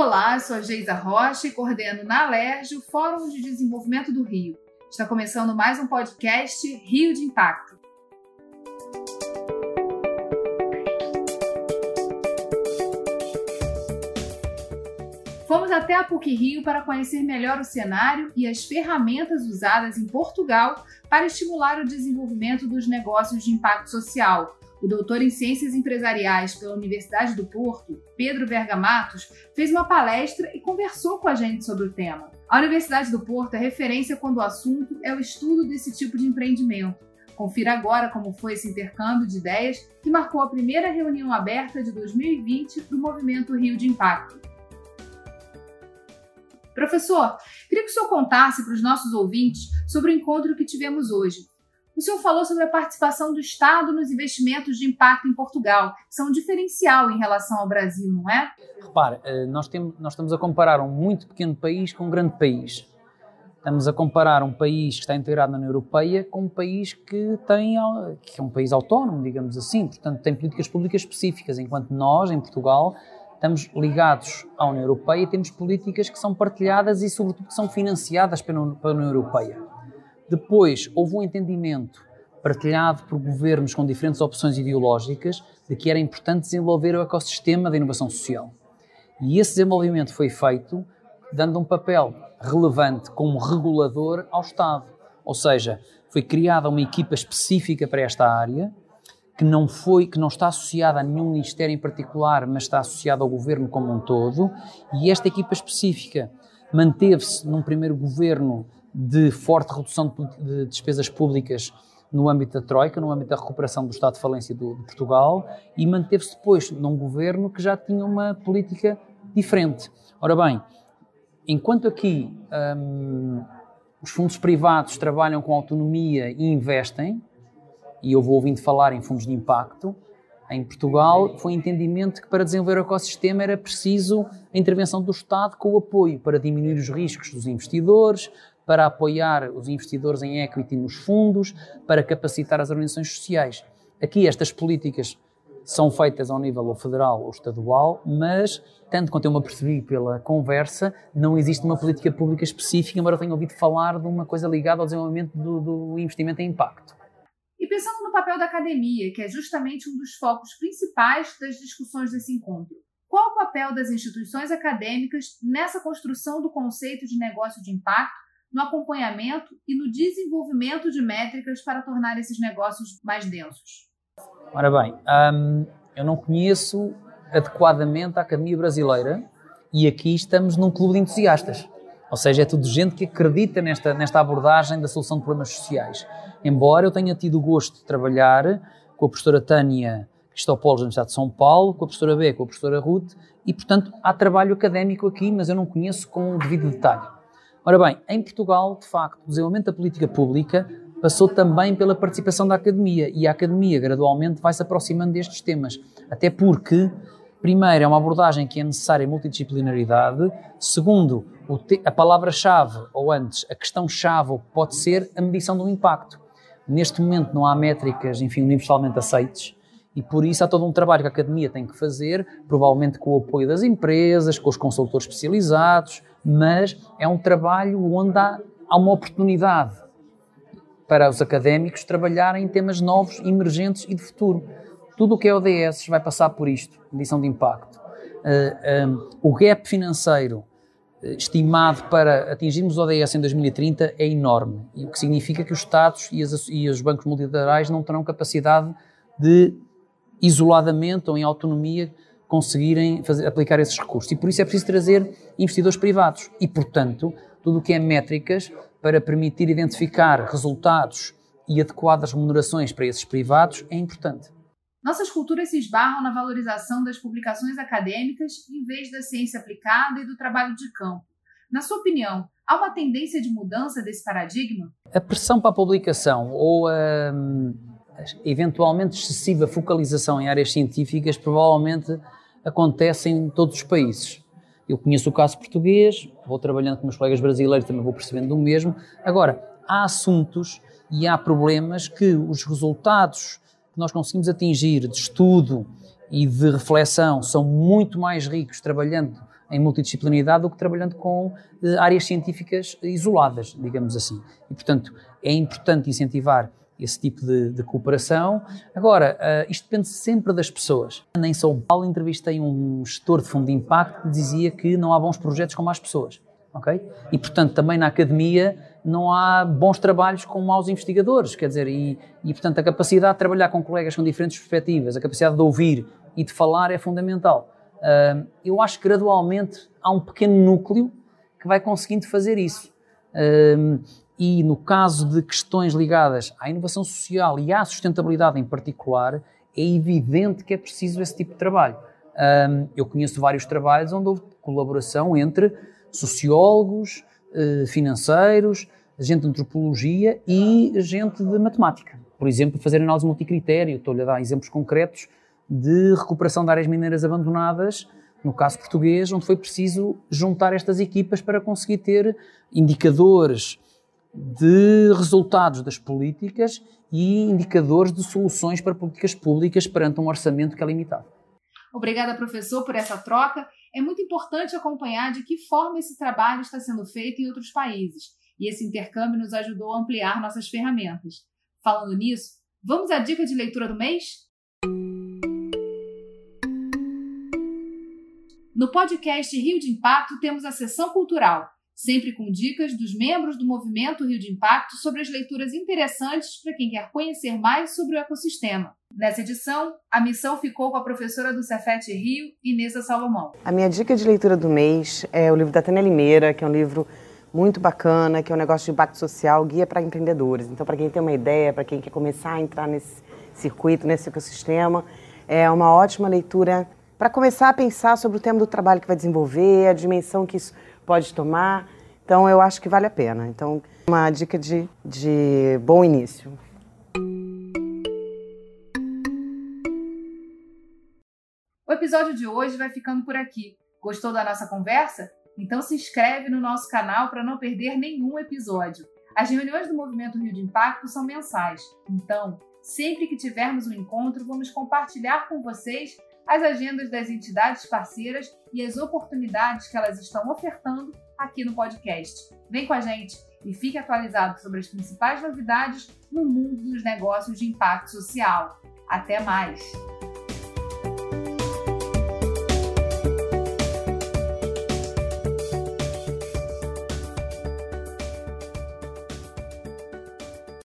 Olá, sou a Geisa Rocha e coordeno na Alerj o Fórum de Desenvolvimento do Rio. Está começando mais um podcast Rio de Impacto. Fomos até a PUC Rio para conhecer melhor o cenário e as ferramentas usadas em Portugal para estimular o desenvolvimento dos negócios de impacto social, o doutor em Ciências Empresariais pela Universidade do Porto, Pedro Bergamatos, fez uma palestra e conversou com a gente sobre o tema. A Universidade do Porto é referência quando o assunto é o estudo desse tipo de empreendimento. Confira agora como foi esse intercâmbio de ideias que marcou a primeira reunião aberta de 2020 do Movimento Rio de Impacto. Professor, queria que o senhor contasse para os nossos ouvintes sobre o encontro que tivemos hoje. O senhor falou sobre a participação do Estado nos investimentos de impacto em Portugal, que são um diferencial em relação ao Brasil, não é? Repare, eh, nós, temos, nós estamos a comparar um muito pequeno país com um grande país. Estamos a comparar um país que está integrado na União Europeia com um país que tem que é um país autónomo, digamos assim, portanto tem políticas públicas específicas, enquanto nós, em Portugal, estamos ligados à União Europeia e temos políticas que são partilhadas e, sobretudo, que são financiadas pela União Europeia. Depois, houve um entendimento partilhado por governos com diferentes opções ideológicas de que era importante desenvolver o ecossistema da inovação social. E esse desenvolvimento foi feito dando um papel relevante como regulador ao Estado. Ou seja, foi criada uma equipa específica para esta área, que não foi, que não está associada a nenhum ministério em particular, mas está associada ao governo como um todo, e esta equipa específica manteve-se num primeiro governo de forte redução de despesas públicas no âmbito da Troika, no âmbito da recuperação do estado de falência do, de Portugal, e manteve-se depois num governo que já tinha uma política diferente. Ora bem, enquanto aqui hum, os fundos privados trabalham com autonomia e investem, e eu vou ouvindo falar em fundos de impacto, em Portugal foi entendimento que para desenvolver o ecossistema era preciso a intervenção do Estado com o apoio para diminuir os riscos dos investidores, para apoiar os investidores em equity nos fundos, para capacitar as organizações sociais. Aqui estas políticas são feitas ao nível ou federal ou estadual, mas, tanto quanto eu me apercebi pela conversa, não existe uma política pública específica, embora eu tenha ouvido falar de uma coisa ligada ao desenvolvimento do, do investimento em impacto. E pensando no papel da academia, que é justamente um dos focos principais das discussões desse encontro, qual o papel das instituições acadêmicas nessa construção do conceito de negócio de impacto no acompanhamento e no desenvolvimento de métricas para tornar esses negócios mais densos? Ora bem, hum, eu não conheço adequadamente a Academia Brasileira e aqui estamos num clube de entusiastas. Ou seja, é tudo gente que acredita nesta, nesta abordagem da solução de problemas sociais. Embora eu tenha tido o gosto de trabalhar com a professora Tânia Cristopoulos da Universidade de São Paulo, com a professora B, com a professora Ruth, e portanto há trabalho académico aqui, mas eu não conheço com o devido detalhe. Ora bem, em Portugal, de facto, o desenvolvimento da política pública passou também pela participação da academia e a academia gradualmente vai se aproximando destes temas, até porque, primeiro, é uma abordagem que é necessária multidisciplinaridade, segundo, a palavra-chave, ou antes, a questão-chave pode ser a medição do impacto. Neste momento não há métricas, enfim, universalmente aceites, e por isso há todo um trabalho que a academia tem que fazer, provavelmente com o apoio das empresas, com os consultores especializados, mas é um trabalho onde há, há uma oportunidade para os académicos trabalharem em temas novos, emergentes e de futuro. Tudo o que é ODS vai passar por isto, medição de impacto. Uh, eh, um, eh, o gap financeiro uh, estimado para atingirmos o ODS em 2030 é enorme, o que significa que os Estados e, as, e os bancos multilaterais não terão capacidade de, isoladamente ou em autonomia, conseguirem fazer, aplicar esses recursos. E por isso é preciso trazer investidores privados. E, portanto, tudo o que é métricas para permitir identificar resultados e adequadas remunerações para esses privados é importante. Nossas culturas se esbarram na valorização das publicações acadêmicas em vez da ciência aplicada e do trabalho de campo. Na sua opinião, há uma tendência de mudança desse paradigma? A pressão para a publicação ou a, hum, eventualmente excessiva focalização em áreas científicas provavelmente acontece em todos os países. Eu conheço o caso português, vou trabalhando com meus colegas brasileiros, também vou percebendo do mesmo. Agora, há assuntos e há problemas que os resultados que nós conseguimos atingir de estudo e de reflexão são muito mais ricos trabalhando em multidisciplinaridade do que trabalhando com uh, áreas científicas isoladas, digamos assim. E, portanto, é importante incentivar esse tipo de, de cooperação. Agora, uh, isto depende sempre das pessoas. Em São Paulo entrevistei um gestor de fundo de impacto que dizia que não há bons projetos com más pessoas. Okay? E, portanto, também na academia não há bons trabalhos com maus investigadores, quer dizer, e, e, portanto a capacidade de trabalhar com colegas com diferentes perspectivas, a capacidade de ouvir e de falar é fundamental. Uh, eu acho que gradualmente há um pequeno núcleo que vai conseguindo fazer isso. Uh, e no caso de questões ligadas à inovação social e à sustentabilidade em particular, é evidente que é preciso esse tipo de trabalho. Uh, eu conheço vários trabalhos onde houve colaboração entre sociólogos, eh, financeiros, gente de antropologia e gente de matemática. Por exemplo, fazer análise multicritério, estou-lhe a dar exemplos concretos de recuperação de áreas mineiras abandonadas, no caso português, onde foi preciso juntar estas equipas para conseguir ter indicadores de resultados das políticas e indicadores de soluções para políticas públicas perante um orçamento que é limitado. Obrigada, professor, por essa troca. É muito importante acompanhar de que forma esse trabalho está sendo feito em outros países, e esse intercâmbio nos ajudou a ampliar nossas ferramentas. Falando nisso, vamos à dica de leitura do mês? No podcast Rio de Impacto temos a sessão cultural, sempre com dicas dos membros do movimento Rio de Impacto sobre as leituras interessantes para quem quer conhecer mais sobre o ecossistema. Nessa edição, a missão ficou com a professora do Cefet Rio, Inesa Salomão. A minha dica de leitura do mês é o livro da Tânia Limeira, que é um livro muito bacana, que é um negócio de impacto social, guia para empreendedores. Então, para quem tem uma ideia, para quem quer começar a entrar nesse circuito, nesse ecossistema, é uma ótima leitura para começar a pensar sobre o tema do trabalho que vai desenvolver, a dimensão que isso pode tomar. Então, eu acho que vale a pena. Então, uma dica de, de bom início. O episódio de hoje vai ficando por aqui. Gostou da nossa conversa? Então se inscreve no nosso canal para não perder nenhum episódio. As reuniões do Movimento Rio de Impacto são mensais, então, sempre que tivermos um encontro, vamos compartilhar com vocês as agendas das entidades parceiras e as oportunidades que elas estão ofertando aqui no podcast. Vem com a gente e fique atualizado sobre as principais novidades no mundo dos negócios de impacto social. Até mais!